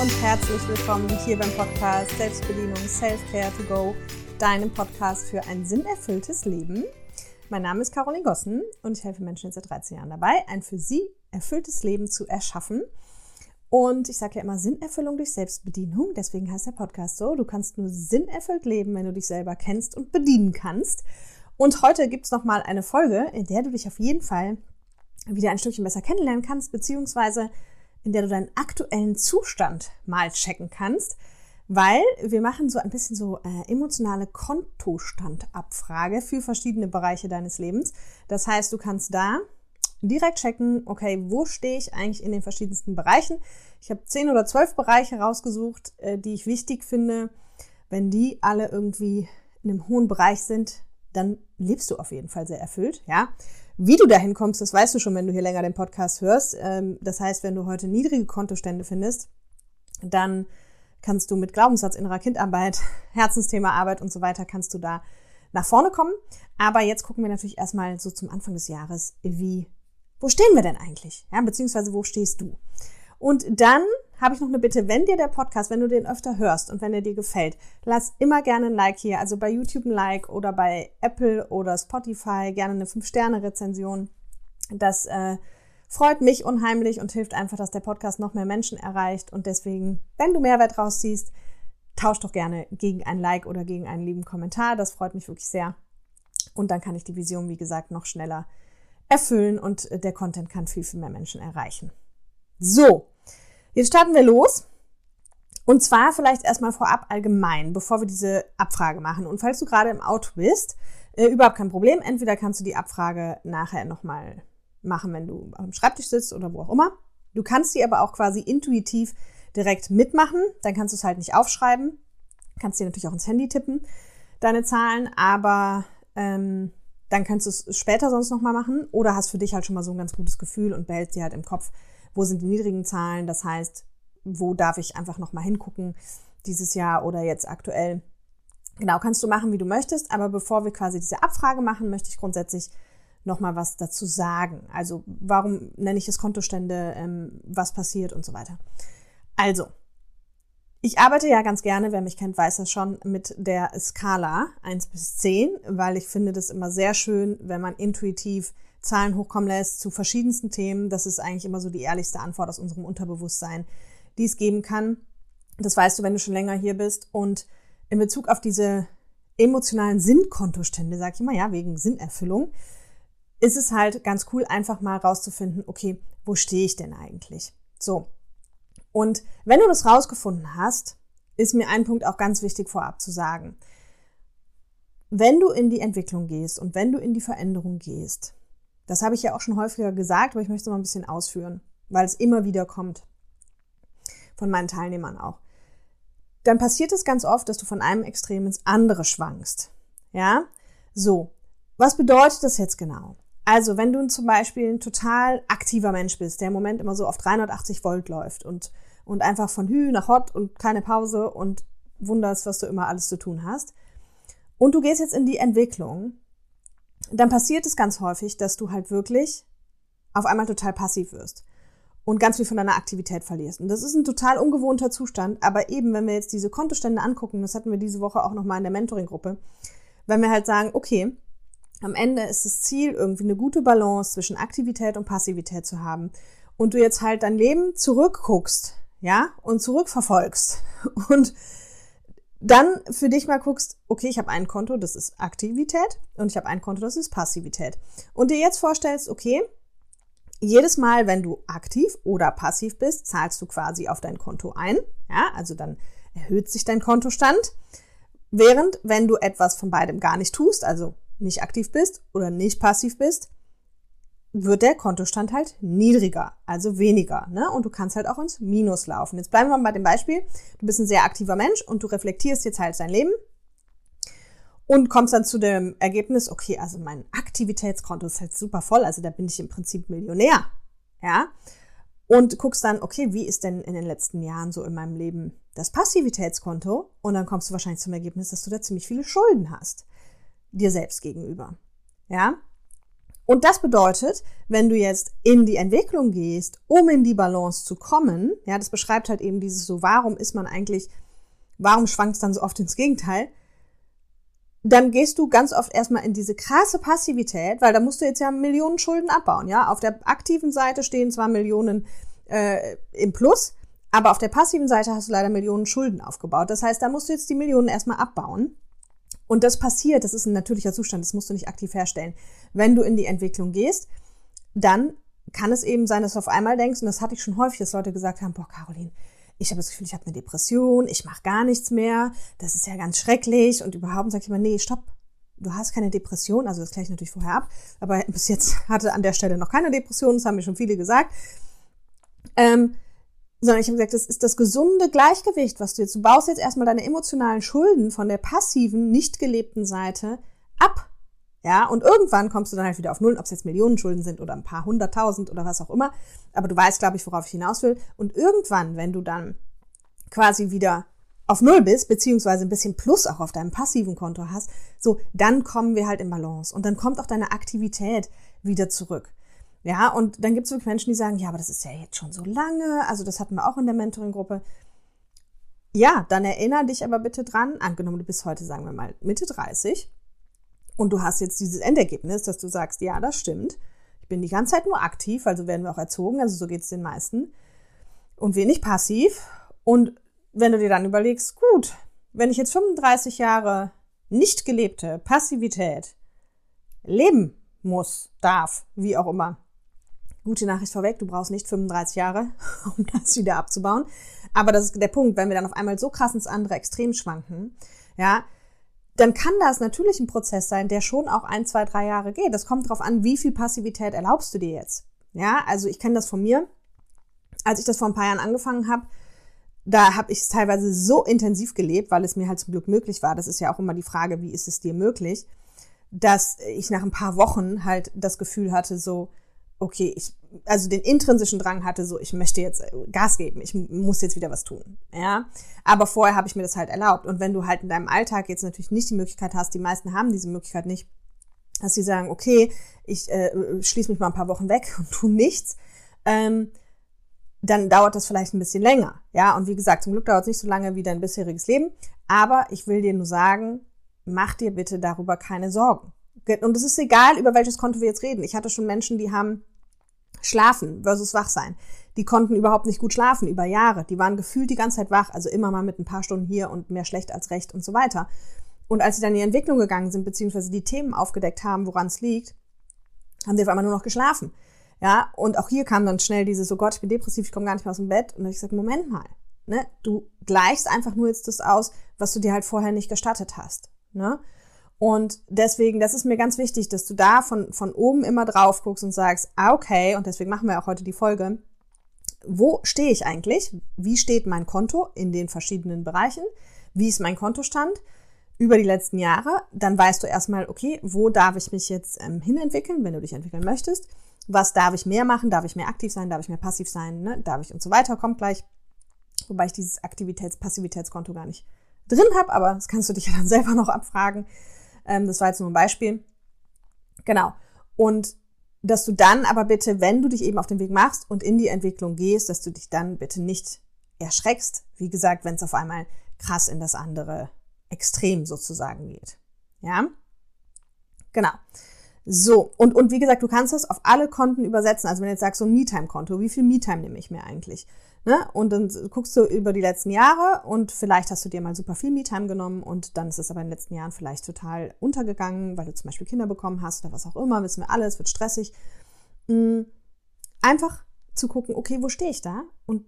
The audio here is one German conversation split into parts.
und herzlich willkommen hier beim Podcast Selbstbedienung Self-Care to Go, deinem Podcast für ein sinnerfülltes Leben. Mein Name ist Caroline Gossen und ich helfe Menschen seit 13 Jahren dabei, ein für sie erfülltes Leben zu erschaffen. Und ich sage ja immer Sinnerfüllung durch Selbstbedienung, deswegen heißt der Podcast so. Du kannst nur sinnerfüllt leben, wenn du dich selber kennst und bedienen kannst. Und heute gibt es nochmal eine Folge, in der du dich auf jeden Fall wieder ein Stückchen besser kennenlernen kannst, beziehungsweise in der du deinen aktuellen Zustand mal checken kannst, weil wir machen so ein bisschen so äh, emotionale Kontostandabfrage für verschiedene Bereiche deines Lebens. Das heißt, du kannst da direkt checken, okay, wo stehe ich eigentlich in den verschiedensten Bereichen. Ich habe zehn oder zwölf Bereiche rausgesucht, äh, die ich wichtig finde. Wenn die alle irgendwie in einem hohen Bereich sind, dann lebst du auf jeden Fall sehr erfüllt, ja. Wie du dahin kommst, das weißt du schon, wenn du hier länger den Podcast hörst. Ähm, das heißt, wenn du heute niedrige Kontostände findest, dann kannst du mit Glaubenssatz innerer Kindarbeit, Herzensthema Arbeit und so weiter, kannst du da nach vorne kommen. Aber jetzt gucken wir natürlich erstmal so zum Anfang des Jahres, wie, wo stehen wir denn eigentlich? Ja, beziehungsweise wo stehst du? Und dann habe ich noch eine Bitte, wenn dir der Podcast, wenn du den öfter hörst und wenn er dir gefällt, lass immer gerne ein Like hier, also bei YouTube ein Like oder bei Apple oder Spotify gerne eine 5-Sterne-Rezension. Das äh, freut mich unheimlich und hilft einfach, dass der Podcast noch mehr Menschen erreicht. Und deswegen, wenn du Mehrwert rausziehst, tausch doch gerne gegen ein Like oder gegen einen lieben Kommentar. Das freut mich wirklich sehr. Und dann kann ich die Vision, wie gesagt, noch schneller erfüllen und der Content kann viel, viel mehr Menschen erreichen. So, Jetzt starten wir los. Und zwar vielleicht erstmal vorab allgemein, bevor wir diese Abfrage machen. Und falls du gerade im Auto bist, äh, überhaupt kein Problem. Entweder kannst du die Abfrage nachher nochmal machen, wenn du am Schreibtisch sitzt oder wo auch immer. Du kannst sie aber auch quasi intuitiv direkt mitmachen. Dann kannst du es halt nicht aufschreiben. Kannst dir natürlich auch ins Handy tippen, deine Zahlen, aber ähm, dann kannst du es später sonst nochmal machen oder hast für dich halt schon mal so ein ganz gutes Gefühl und behältst sie halt im Kopf, wo sind die niedrigen Zahlen, das heißt, wo darf ich einfach nochmal hingucken dieses Jahr oder jetzt aktuell. Genau, kannst du machen, wie du möchtest, aber bevor wir quasi diese Abfrage machen, möchte ich grundsätzlich nochmal was dazu sagen. Also warum nenne ich es Kontostände, ähm, was passiert und so weiter. Also, ich arbeite ja ganz gerne, wer mich kennt, weiß das schon, mit der Skala 1 bis 10, weil ich finde das immer sehr schön, wenn man intuitiv Zahlen hochkommen lässt zu verschiedensten Themen. Das ist eigentlich immer so die ehrlichste Antwort aus unserem Unterbewusstsein, die es geben kann. Das weißt du, wenn du schon länger hier bist. Und in Bezug auf diese emotionalen Sinnkontostände, sag ich immer, ja, wegen Sinnerfüllung, ist es halt ganz cool, einfach mal rauszufinden, okay, wo stehe ich denn eigentlich? So. Und wenn du das rausgefunden hast, ist mir ein Punkt auch ganz wichtig vorab zu sagen. Wenn du in die Entwicklung gehst und wenn du in die Veränderung gehst, das habe ich ja auch schon häufiger gesagt, aber ich möchte es mal ein bisschen ausführen, weil es immer wieder kommt. Von meinen Teilnehmern auch. Dann passiert es ganz oft, dass du von einem Extrem ins andere schwankst. Ja? So. Was bedeutet das jetzt genau? Also, wenn du zum Beispiel ein total aktiver Mensch bist, der im Moment immer so auf 380 Volt läuft und, und einfach von Hü nach Hot und keine Pause und wunderst, was du immer alles zu tun hast. Und du gehst jetzt in die Entwicklung, dann passiert es ganz häufig, dass du halt wirklich auf einmal total passiv wirst und ganz viel von deiner Aktivität verlierst. Und das ist ein total ungewohnter Zustand, aber eben, wenn wir jetzt diese Kontostände angucken, das hatten wir diese Woche auch nochmal in der Mentoring-Gruppe, wenn wir halt sagen, okay, am Ende ist das Ziel, irgendwie eine gute Balance zwischen Aktivität und Passivität zu haben und du jetzt halt dein Leben zurückguckst, ja, und zurückverfolgst und dann für dich mal guckst, okay, ich habe ein Konto, das ist Aktivität und ich habe ein Konto, das ist Passivität. Und dir jetzt vorstellst, okay, jedes Mal, wenn du aktiv oder passiv bist, zahlst du quasi auf dein Konto ein. Ja, also dann erhöht sich dein Kontostand. Während, wenn du etwas von beidem gar nicht tust, also nicht aktiv bist oder nicht passiv bist, wird der Kontostand halt niedriger, also weniger. Ne? Und du kannst halt auch ins Minus laufen. Jetzt bleiben wir mal bei dem Beispiel. Du bist ein sehr aktiver Mensch und du reflektierst jetzt halt dein Leben und kommst dann zu dem Ergebnis, okay, also mein Aktivitätskonto ist halt super voll, also da bin ich im Prinzip Millionär. Ja? Und guckst dann, okay, wie ist denn in den letzten Jahren so in meinem Leben das Passivitätskonto? Und dann kommst du wahrscheinlich zum Ergebnis, dass du da ziemlich viele Schulden hast. Dir selbst gegenüber. Ja? Und das bedeutet, wenn du jetzt in die Entwicklung gehst, um in die Balance zu kommen, ja, das beschreibt halt eben dieses so, warum ist man eigentlich, warum schwankt es dann so oft ins Gegenteil? Dann gehst du ganz oft erstmal in diese krasse Passivität, weil da musst du jetzt ja Millionen Schulden abbauen, ja. Auf der aktiven Seite stehen zwar Millionen äh, im Plus, aber auf der passiven Seite hast du leider Millionen Schulden aufgebaut. Das heißt, da musst du jetzt die Millionen erstmal abbauen. Und das passiert, das ist ein natürlicher Zustand, das musst du nicht aktiv herstellen. Wenn du in die Entwicklung gehst, dann kann es eben sein, dass du auf einmal denkst, und das hatte ich schon häufig, dass Leute gesagt haben, boah, Caroline, ich habe das Gefühl, ich habe eine Depression, ich mache gar nichts mehr, das ist ja ganz schrecklich und überhaupt sage ich immer, nee, stopp, du hast keine Depression, also das kläre ich natürlich vorher ab, aber bis jetzt hatte an der Stelle noch keine Depression, das haben mir schon viele gesagt. Ähm, sondern ich habe gesagt, das ist das gesunde Gleichgewicht, was du jetzt, du baust jetzt erstmal deine emotionalen Schulden von der passiven, nicht gelebten Seite ab. Ja, und irgendwann kommst du dann halt wieder auf Null, ob es jetzt Millionen Schulden sind oder ein paar hunderttausend oder was auch immer. Aber du weißt, glaube ich, worauf ich hinaus will. Und irgendwann, wenn du dann quasi wieder auf Null bist, beziehungsweise ein bisschen Plus auch auf deinem passiven Konto hast, so, dann kommen wir halt in Balance. Und dann kommt auch deine Aktivität wieder zurück. Ja, und dann gibt es wirklich Menschen, die sagen, ja, aber das ist ja jetzt schon so lange. Also das hatten wir auch in der Mentoring-Gruppe. Ja, dann erinnere dich aber bitte dran, angenommen du bist heute, sagen wir mal, Mitte 30 und du hast jetzt dieses Endergebnis, dass du sagst, ja, das stimmt. Ich bin die ganze Zeit nur aktiv, also werden wir auch erzogen, also so geht es den meisten. Und wenig passiv. Und wenn du dir dann überlegst, gut, wenn ich jetzt 35 Jahre nicht gelebte Passivität leben muss, darf, wie auch immer, Gute Nachricht vorweg, du brauchst nicht 35 Jahre, um das wieder abzubauen. Aber das ist der Punkt, wenn wir dann auf einmal so krass ins andere Extrem schwanken, ja, dann kann das natürlich ein Prozess sein, der schon auch ein, zwei, drei Jahre geht. Das kommt darauf an, wie viel Passivität erlaubst du dir jetzt. Ja, also ich kenne das von mir. Als ich das vor ein paar Jahren angefangen habe, da habe ich es teilweise so intensiv gelebt, weil es mir halt zum Glück möglich war. Das ist ja auch immer die Frage, wie ist es dir möglich, dass ich nach ein paar Wochen halt das Gefühl hatte, so, okay, ich, also den intrinsischen Drang hatte, so, ich möchte jetzt äh, Gas geben, ich muss jetzt wieder was tun, ja. Aber vorher habe ich mir das halt erlaubt. Und wenn du halt in deinem Alltag jetzt natürlich nicht die Möglichkeit hast, die meisten haben diese Möglichkeit nicht, dass sie sagen, okay, ich äh, schließe mich mal ein paar Wochen weg und tu nichts, ähm, dann dauert das vielleicht ein bisschen länger, ja. Und wie gesagt, zum Glück dauert es nicht so lange wie dein bisheriges Leben. Aber ich will dir nur sagen, mach dir bitte darüber keine Sorgen. Und es ist egal, über welches Konto wir jetzt reden. Ich hatte schon Menschen, die haben Schlafen versus Wachsein. Die konnten überhaupt nicht gut schlafen über Jahre. Die waren gefühlt die ganze Zeit wach, also immer mal mit ein paar Stunden hier und mehr schlecht als recht und so weiter. Und als sie dann in die Entwicklung gegangen sind, beziehungsweise die Themen aufgedeckt haben, woran es liegt, haben sie auf einmal nur noch geschlafen. Ja, und auch hier kam dann schnell dieses, so Gott, ich bin depressiv, ich komme gar nicht mehr aus dem Bett. Und dann habe ich gesagt, Moment mal, ne, du gleichst einfach nur jetzt das aus, was du dir halt vorher nicht gestattet hast. Ne? Und deswegen, das ist mir ganz wichtig, dass du da von, von oben immer drauf guckst und sagst, ah, okay, und deswegen machen wir auch heute die Folge. Wo stehe ich eigentlich? Wie steht mein Konto in den verschiedenen Bereichen? Wie ist mein Kontostand über die letzten Jahre? Dann weißt du erstmal, okay, wo darf ich mich jetzt ähm, hinentwickeln, wenn du dich entwickeln möchtest? Was darf ich mehr machen? Darf ich mehr aktiv sein? Darf ich mehr passiv sein? Ne? Darf ich und so weiter? Kommt gleich. Wobei ich dieses Aktivitäts-Passivitätskonto gar nicht drin habe, aber das kannst du dich ja dann selber noch abfragen. Ähm, das war jetzt nur ein Beispiel. Genau. Und dass du dann aber bitte, wenn du dich eben auf den Weg machst und in die Entwicklung gehst, dass du dich dann bitte nicht erschreckst. Wie gesagt, wenn es auf einmal krass in das andere Extrem sozusagen geht. Ja? Genau. So, und, und wie gesagt, du kannst das auf alle Konten übersetzen. Also wenn du jetzt sagst, so ein MeTime-Konto, wie viel MeTime nehme ich mir eigentlich? Ne? Und dann guckst du über die letzten Jahre und vielleicht hast du dir mal super viel Me-Time genommen und dann ist es aber in den letzten Jahren vielleicht total untergegangen, weil du zum Beispiel Kinder bekommen hast oder was auch immer, wissen wir alles, wird stressig. Mm, einfach zu gucken, okay, wo stehe ich da und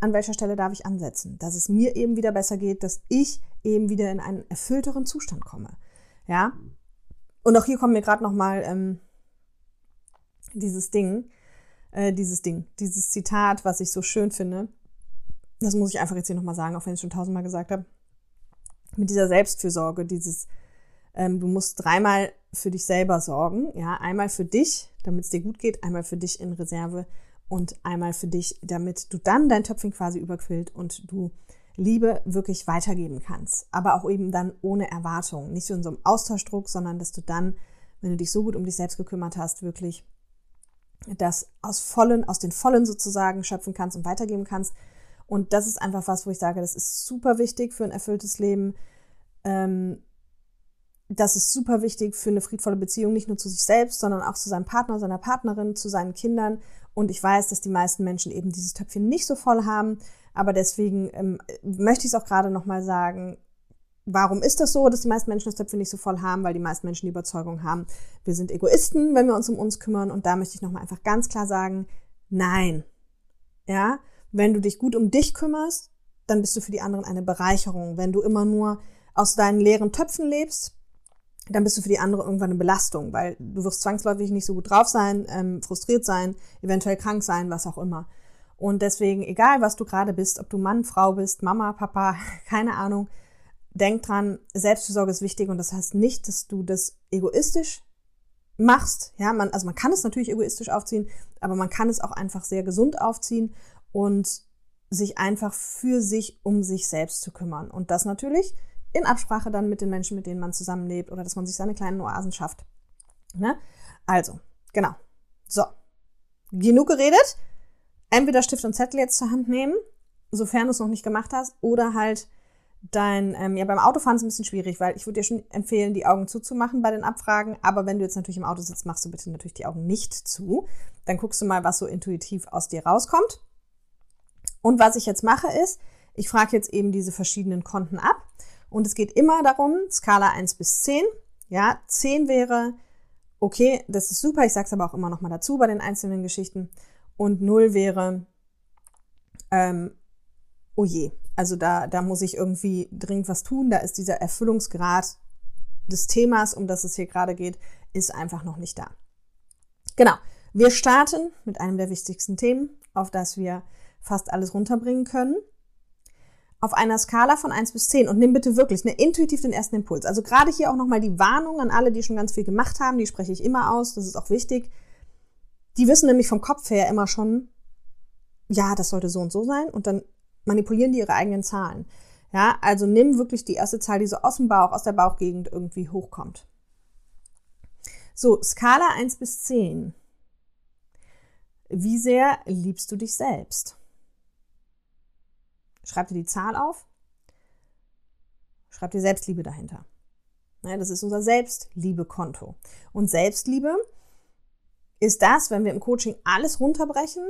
an welcher Stelle darf ich ansetzen, dass es mir eben wieder besser geht, dass ich eben wieder in einen erfüllteren Zustand komme. Ja. Und auch hier kommt mir gerade noch mal ähm, dieses Ding, äh, dieses Ding, dieses Zitat, was ich so schön finde. Das muss ich einfach jetzt hier nochmal sagen, auch wenn ich es schon tausendmal gesagt habe. Mit dieser Selbstfürsorge, dieses, ähm, du musst dreimal für dich selber sorgen. Ja, einmal für dich, damit es dir gut geht, einmal für dich in Reserve und einmal für dich, damit du dann dein Töpfchen quasi überquillt und du Liebe wirklich weitergeben kannst. Aber auch eben dann ohne Erwartung. Nicht so in so einem Austauschdruck, sondern dass du dann wenn du dich so gut um dich selbst gekümmert hast, wirklich das aus vollen, aus den vollen sozusagen schöpfen kannst und weitergeben kannst. Und das ist einfach was, wo ich sage, das ist super wichtig für ein erfülltes Leben. Ähm, das ist super wichtig für eine friedvolle Beziehung, nicht nur zu sich selbst, sondern auch zu seinem Partner, seiner Partnerin, zu seinen Kindern. Und ich weiß, dass die meisten Menschen eben dieses Töpfchen nicht so voll haben. Aber deswegen ähm, möchte ich es auch gerade nochmal sagen, warum ist das so, dass die meisten Menschen das Töpfchen nicht so voll haben? Weil die meisten Menschen die Überzeugung haben, wir sind Egoisten, wenn wir uns um uns kümmern. Und da möchte ich nochmal einfach ganz klar sagen, nein. Ja, wenn du dich gut um dich kümmerst, dann bist du für die anderen eine Bereicherung. Wenn du immer nur aus deinen leeren Töpfen lebst, dann bist du für die andere irgendwann eine Belastung, weil du wirst zwangsläufig nicht so gut drauf sein, ähm, frustriert sein, eventuell krank sein, was auch immer. Und deswegen, egal was du gerade bist, ob du Mann, Frau bist, Mama, Papa, keine Ahnung, denk dran, Selbstfürsorge ist wichtig und das heißt nicht, dass du das egoistisch machst. Ja, man, also man kann es natürlich egoistisch aufziehen, aber man kann es auch einfach sehr gesund aufziehen und sich einfach für sich um sich selbst zu kümmern. Und das natürlich in Absprache dann mit den Menschen, mit denen man zusammenlebt oder dass man sich seine kleinen Oasen schafft. Ne? Also, genau. So. Genug geredet. Entweder Stift und Zettel jetzt zur Hand nehmen, sofern du es noch nicht gemacht hast, oder halt dein, ähm, ja, beim Autofahren ist es ein bisschen schwierig, weil ich würde dir schon empfehlen, die Augen zuzumachen bei den Abfragen. Aber wenn du jetzt natürlich im Auto sitzt, machst du bitte natürlich die Augen nicht zu. Dann guckst du mal, was so intuitiv aus dir rauskommt. Und was ich jetzt mache ist, ich frage jetzt eben diese verschiedenen Konten ab. Und es geht immer darum, Skala 1 bis 10. Ja, 10 wäre, okay, das ist super, ich sage es aber auch immer noch mal dazu bei den einzelnen Geschichten. Und 0 wäre, ähm, oh je, also da, da muss ich irgendwie dringend was tun. Da ist dieser Erfüllungsgrad des Themas, um das es hier gerade geht, ist einfach noch nicht da. Genau. Wir starten mit einem der wichtigsten Themen, auf das wir fast alles runterbringen können auf einer Skala von 1 bis 10 und nimm bitte wirklich ne, intuitiv den ersten Impuls. Also gerade hier auch nochmal die Warnung an alle, die schon ganz viel gemacht haben, die spreche ich immer aus, das ist auch wichtig. Die wissen nämlich vom Kopf her immer schon, ja, das sollte so und so sein und dann manipulieren die ihre eigenen Zahlen. Ja, also nimm wirklich die erste Zahl, die so aus dem Bauch, aus der Bauchgegend irgendwie hochkommt. So, Skala 1 bis 10. Wie sehr liebst du dich selbst? Schreib dir die Zahl auf. Schreib dir Selbstliebe dahinter. das ist unser Selbstliebekonto. Und Selbstliebe ist das, wenn wir im Coaching alles runterbrechen,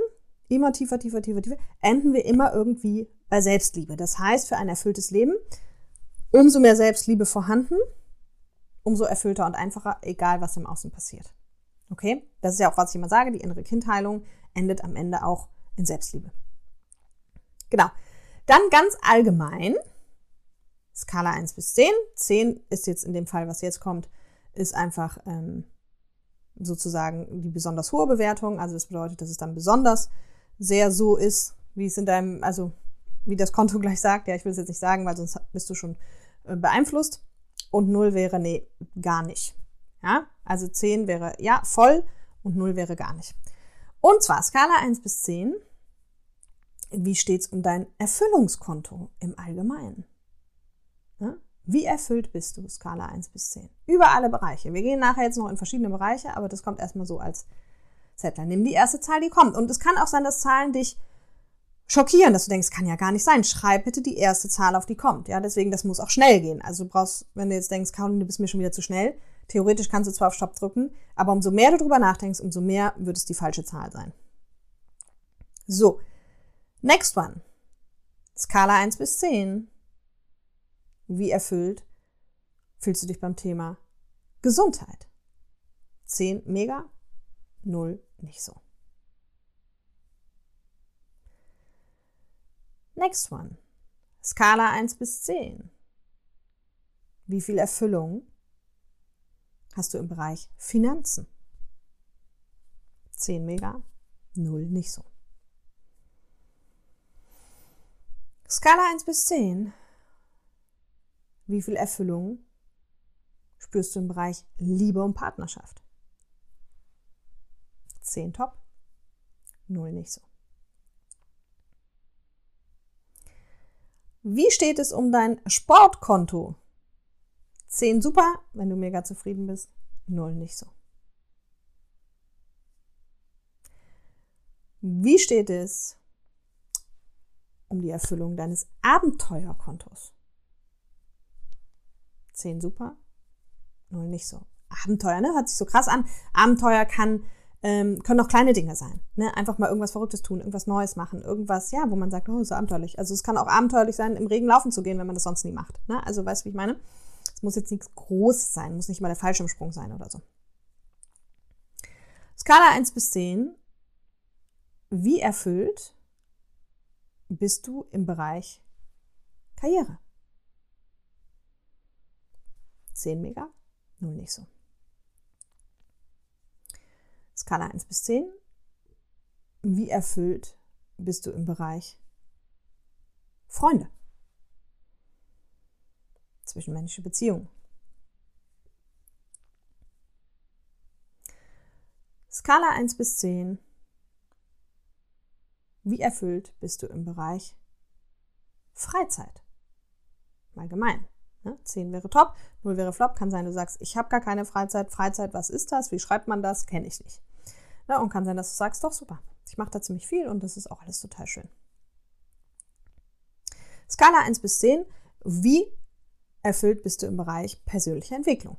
immer tiefer, tiefer, tiefer, tiefer, enden wir immer irgendwie bei Selbstliebe. Das heißt, für ein erfülltes Leben, umso mehr Selbstliebe vorhanden, umso erfüllter und einfacher, egal was im Außen passiert. Okay? Das ist ja auch, was ich immer sage, die innere Kindheilung endet am Ende auch in Selbstliebe. Genau. Dann ganz allgemein, Skala 1 bis 10. 10 ist jetzt in dem Fall, was jetzt kommt, ist einfach ähm, sozusagen die besonders hohe Bewertung. Also das bedeutet, dass es dann besonders sehr so ist, wie es in deinem, also wie das Konto gleich sagt. Ja, ich will es jetzt nicht sagen, weil sonst bist du schon äh, beeinflusst. Und 0 wäre, nee, gar nicht. Ja, also 10 wäre ja voll und 0 wäre gar nicht. Und zwar Skala 1 bis 10 wie steht es um dein Erfüllungskonto im Allgemeinen? Ja? Wie erfüllt bist du? Skala 1 bis 10. Über alle Bereiche. Wir gehen nachher jetzt noch in verschiedene Bereiche, aber das kommt erstmal so als Settler. Nimm die erste Zahl, die kommt. Und es kann auch sein, dass Zahlen dich schockieren, dass du denkst, kann ja gar nicht sein. Schreib bitte die erste Zahl auf, die kommt. Ja, deswegen, das muss auch schnell gehen. Also du brauchst, wenn du jetzt denkst, Caroline, du bist mir schon wieder zu schnell, theoretisch kannst du zwar auf Stopp drücken, aber umso mehr du drüber nachdenkst, umso mehr wird es die falsche Zahl sein. So, Next one. Skala 1 bis 10. Wie erfüllt fühlst du dich beim Thema Gesundheit? 10 mega, 0 nicht so. Next one. Skala 1 bis 10. Wie viel Erfüllung hast du im Bereich Finanzen? 10 mega, 0 nicht so. Skala 1 bis 10. Wie viel Erfüllung spürst du im Bereich Liebe und Partnerschaft? 10 top, 0 nicht so. Wie steht es um dein Sportkonto? 10 super, wenn du mega zufrieden bist. Null nicht so. Wie steht es um die Erfüllung deines Abenteuerkontos? Zehn super, null nicht so. Abenteuer, ne? Hört sich so krass an. Abenteuer kann, ähm, können auch kleine Dinge sein. Ne? Einfach mal irgendwas Verrücktes tun, irgendwas Neues machen, irgendwas, ja, wo man sagt, oh, ist abenteuerlich. Also es kann auch abenteuerlich sein, im Regen laufen zu gehen, wenn man das sonst nie macht. Ne? Also weißt du, wie ich meine? Es muss jetzt nichts Großes sein, muss nicht mal der Fallschirmsprung sein oder so. Skala 1 bis 10. Wie erfüllt bist du im Bereich Karriere? 10 mega, 0 nicht so. Skala 1 bis 10. Wie erfüllt bist du im Bereich Freunde? Zwischenmenschliche Beziehungen. Skala 1 bis 10. Wie erfüllt bist du im Bereich Freizeit? Allgemein. Ne? 10 wäre top, 0 wäre flop. Kann sein, du sagst, ich habe gar keine Freizeit. Freizeit, was ist das? Wie schreibt man das? Kenne ich nicht. Ne? Und kann sein, dass du sagst, doch super. Ich mache da ziemlich viel und das ist auch alles total schön. Skala 1 bis 10. Wie erfüllt bist du im Bereich persönliche Entwicklung?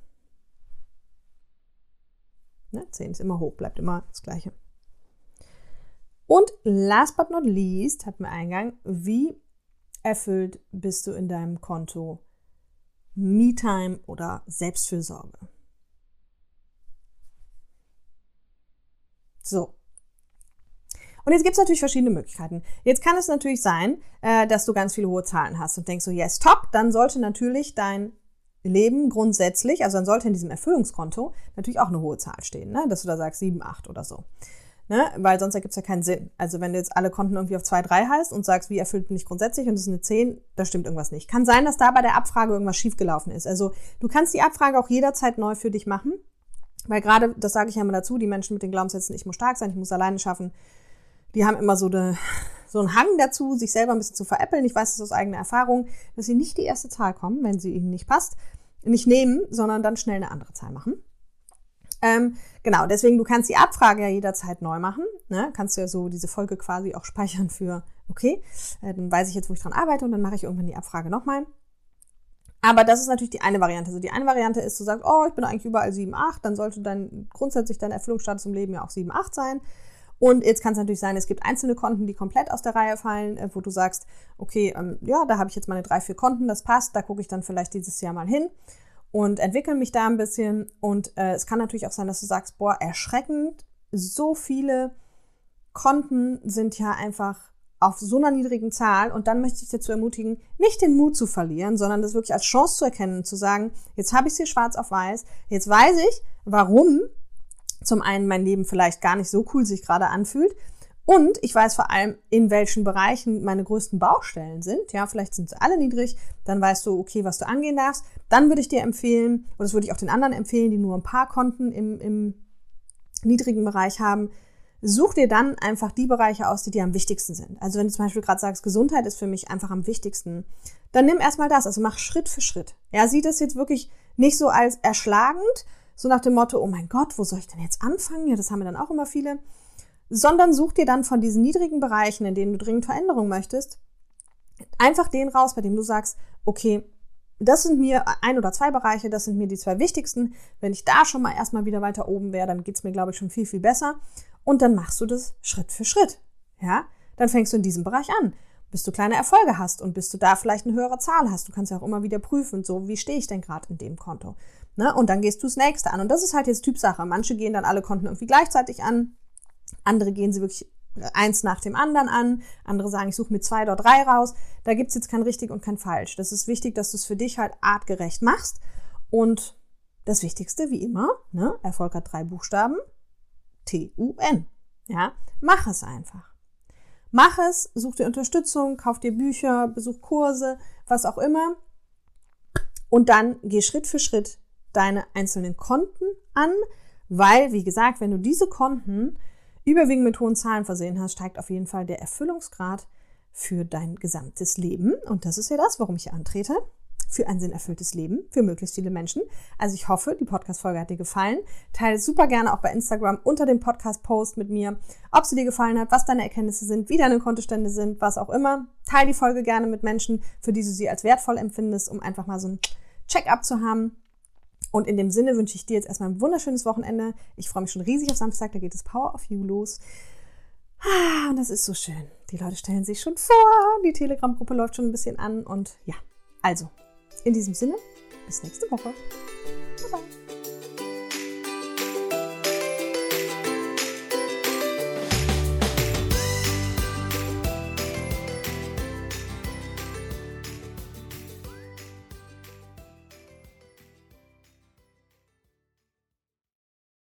Ne? 10 ist immer hoch, bleibt immer das Gleiche. Und last but not least hatten wir Eingang, wie erfüllt bist du in deinem Konto Me-Time oder Selbstfürsorge? So. Und jetzt gibt es natürlich verschiedene Möglichkeiten. Jetzt kann es natürlich sein, äh, dass du ganz viele hohe Zahlen hast und denkst so, yes, top, dann sollte natürlich dein Leben grundsätzlich, also dann sollte in diesem Erfüllungskonto natürlich auch eine hohe Zahl stehen, ne? dass du da sagst 7, 8 oder so. Ne? Weil sonst ergibt es ja keinen Sinn. Also wenn du jetzt alle Konten irgendwie auf 2, 3 heißt und sagst, wie erfüllt bin ich grundsätzlich und es ist eine 10, da stimmt irgendwas nicht. Kann sein, dass da bei der Abfrage irgendwas schiefgelaufen ist. Also du kannst die Abfrage auch jederzeit neu für dich machen. Weil gerade, das sage ich ja immer dazu, die Menschen mit den Glaubenssätzen, ich muss stark sein, ich muss alleine schaffen, die haben immer so, eine, so einen Hang dazu, sich selber ein bisschen zu veräppeln. Ich weiß das aus eigener Erfahrung, dass sie nicht die erste Zahl kommen, wenn sie ihnen nicht passt, nicht nehmen, sondern dann schnell eine andere Zahl machen. Ähm, genau, deswegen, du kannst die Abfrage ja jederzeit neu machen. Ne? Kannst du ja so diese Folge quasi auch speichern für, okay, äh, dann weiß ich jetzt, wo ich dran arbeite und dann mache ich irgendwann die Abfrage nochmal. Aber das ist natürlich die eine Variante. Also die eine Variante ist, du sagst, oh, ich bin eigentlich überall 7, 8, dann sollte dann grundsätzlich dein Erfüllungsstatus im Leben ja auch 7, 8 sein. Und jetzt kann es natürlich sein, es gibt einzelne Konten, die komplett aus der Reihe fallen, äh, wo du sagst, okay, ähm, ja, da habe ich jetzt meine drei, vier Konten, das passt, da gucke ich dann vielleicht dieses Jahr mal hin und entwickle mich da ein bisschen. Und äh, es kann natürlich auch sein, dass du sagst, boah, erschreckend, so viele Konten sind ja einfach auf so einer niedrigen Zahl. Und dann möchte ich dazu ermutigen, nicht den Mut zu verlieren, sondern das wirklich als Chance zu erkennen und zu sagen, jetzt habe ich es hier schwarz auf weiß, jetzt weiß ich, warum zum einen mein Leben vielleicht gar nicht so cool sich gerade anfühlt. Und ich weiß vor allem, in welchen Bereichen meine größten Baustellen sind. Ja, vielleicht sind sie alle niedrig. Dann weißt du, okay, was du angehen darfst. Dann würde ich dir empfehlen, oder das würde ich auch den anderen empfehlen, die nur ein paar Konten im, im niedrigen Bereich haben, such dir dann einfach die Bereiche aus, die dir am wichtigsten sind. Also wenn du zum Beispiel gerade sagst, Gesundheit ist für mich einfach am wichtigsten, dann nimm erstmal das. Also mach Schritt für Schritt. Ja, sieh das jetzt wirklich nicht so als erschlagend, so nach dem Motto, oh mein Gott, wo soll ich denn jetzt anfangen? Ja, das haben wir dann auch immer viele. Sondern such dir dann von diesen niedrigen Bereichen, in denen du dringend Veränderung möchtest, einfach den raus, bei dem du sagst, okay, das sind mir ein oder zwei Bereiche, das sind mir die zwei wichtigsten. Wenn ich da schon mal erstmal wieder weiter oben wäre, dann geht's mir, glaube ich, schon viel, viel besser. Und dann machst du das Schritt für Schritt. Ja, dann fängst du in diesem Bereich an bis du kleine Erfolge hast und bis du da vielleicht eine höhere Zahl hast. Du kannst ja auch immer wieder prüfen, so wie stehe ich denn gerade in dem Konto. Ne? Und dann gehst du das nächste an. Und das ist halt jetzt Typsache. Manche gehen dann alle Konten irgendwie gleichzeitig an, andere gehen sie wirklich eins nach dem anderen an, andere sagen, ich suche mir zwei oder drei raus. Da gibt's jetzt kein richtig und kein falsch. Das ist wichtig, dass du es für dich halt artgerecht machst. Und das Wichtigste, wie immer, ne? Erfolg hat drei Buchstaben. T-U-N. Ja, mach es einfach. Mach es, such dir Unterstützung, kauf dir Bücher, besuch Kurse, was auch immer. Und dann geh Schritt für Schritt deine einzelnen Konten an, weil, wie gesagt, wenn du diese Konten überwiegend mit hohen Zahlen versehen hast, steigt auf jeden Fall der Erfüllungsgrad für dein gesamtes Leben. Und das ist ja das, warum ich hier antrete. für ein sinnerfülltes Leben für möglichst viele Menschen. Also ich hoffe, die Podcast-Folge hat dir gefallen. Teile super gerne auch bei Instagram unter dem Podcast-Post mit mir, ob sie dir gefallen hat, was deine Erkenntnisse sind, wie deine Kontostände sind, was auch immer. Teile die Folge gerne mit Menschen, für die du sie als wertvoll empfindest, um einfach mal so ein Check-up zu haben. Und in dem Sinne wünsche ich dir jetzt erstmal ein wunderschönes Wochenende. Ich freue mich schon riesig auf Samstag, da geht es Power of You los. Ah, und das ist so schön. Die Leute stellen sich schon vor, die Telegram-Gruppe läuft schon ein bisschen an und ja, also, in diesem Sinne, bis nächste Woche. Bye bye.